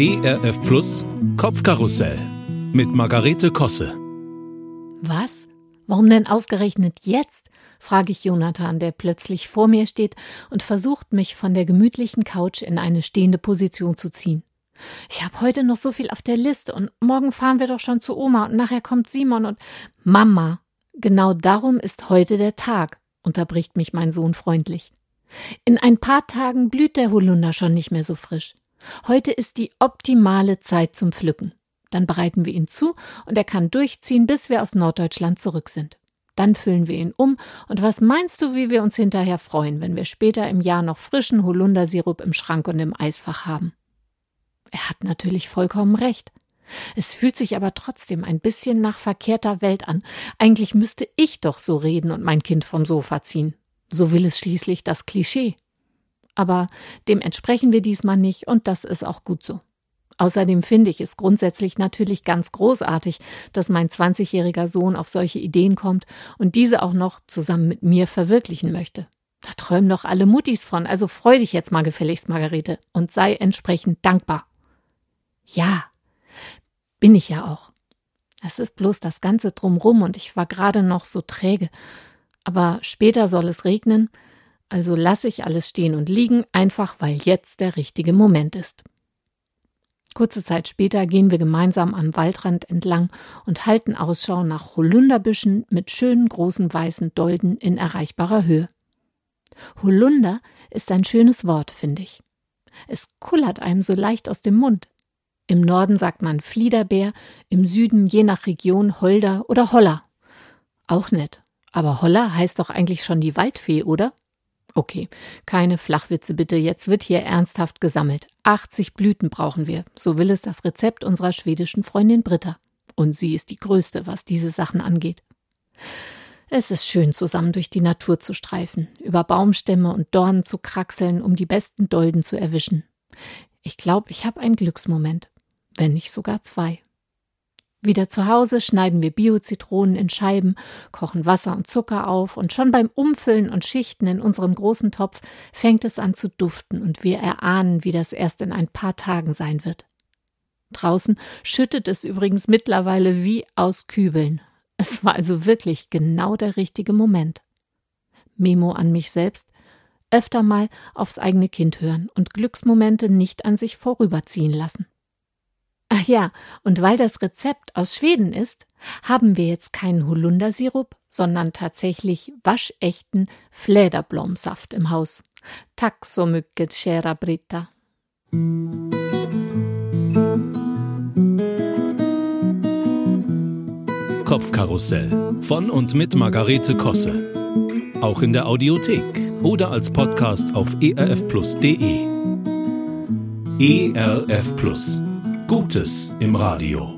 ERF Plus Kopfkarussell mit Margarete Kosse. Was? Warum denn ausgerechnet jetzt? frage ich Jonathan, der plötzlich vor mir steht und versucht, mich von der gemütlichen Couch in eine stehende Position zu ziehen. Ich habe heute noch so viel auf der Liste und morgen fahren wir doch schon zu Oma und nachher kommt Simon und Mama. Genau darum ist heute der Tag, unterbricht mich mein Sohn freundlich. In ein paar Tagen blüht der Holunder schon nicht mehr so frisch. Heute ist die optimale Zeit zum Pflücken. Dann bereiten wir ihn zu und er kann durchziehen, bis wir aus Norddeutschland zurück sind. Dann füllen wir ihn um und was meinst du, wie wir uns hinterher freuen, wenn wir später im Jahr noch frischen Holundersirup im Schrank und im Eisfach haben? Er hat natürlich vollkommen recht. Es fühlt sich aber trotzdem ein bisschen nach verkehrter Welt an. Eigentlich müsste ich doch so reden und mein Kind vom Sofa ziehen. So will es schließlich das Klischee. Aber dem entsprechen wir diesmal nicht und das ist auch gut so. Außerdem finde ich es grundsätzlich natürlich ganz großartig, dass mein 20-jähriger Sohn auf solche Ideen kommt und diese auch noch zusammen mit mir verwirklichen möchte. Da träumen doch alle Muttis von, also freu dich jetzt mal gefälligst, Margarete, und sei entsprechend dankbar. Ja, bin ich ja auch. Es ist bloß das Ganze drumrum und ich war gerade noch so träge. Aber später soll es regnen, also lasse ich alles stehen und liegen, einfach weil jetzt der richtige Moment ist. Kurze Zeit später gehen wir gemeinsam am Waldrand entlang und halten Ausschau nach Holunderbüschen mit schönen großen weißen Dolden in erreichbarer Höhe. Holunder ist ein schönes Wort, finde ich. Es kullert einem so leicht aus dem Mund. Im Norden sagt man Fliederbär, im Süden je nach Region Holder oder Holler. Auch nett. Aber Holler heißt doch eigentlich schon die Waldfee, oder? Okay, keine Flachwitze bitte, jetzt wird hier ernsthaft gesammelt. 80 Blüten brauchen wir, so will es das Rezept unserer schwedischen Freundin Britta. Und sie ist die Größte, was diese Sachen angeht. Es ist schön, zusammen durch die Natur zu streifen, über Baumstämme und Dornen zu kraxeln, um die besten Dolden zu erwischen. Ich glaube, ich habe einen Glücksmoment wenn nicht sogar zwei. Wieder zu Hause schneiden wir Bio-Zitronen in Scheiben, kochen Wasser und Zucker auf und schon beim Umfüllen und Schichten in unserem großen Topf fängt es an zu duften und wir erahnen, wie das erst in ein paar Tagen sein wird. Draußen schüttet es übrigens mittlerweile wie aus Kübeln. Es war also wirklich genau der richtige Moment. Memo an mich selbst. Öfter mal aufs eigene Kind hören und Glücksmomente nicht an sich vorüberziehen lassen. Ach ja, und weil das Rezept aus Schweden ist, haben wir jetzt keinen Holundersirup, sondern tatsächlich waschechten Fläderblomsaft im Haus. Tack så mycket, kära Britta. Kopfkarussell von und mit Margarete Kosse. Auch in der Audiothek oder als Podcast auf erfplus.de. ERF Plus. Gutes im Radio.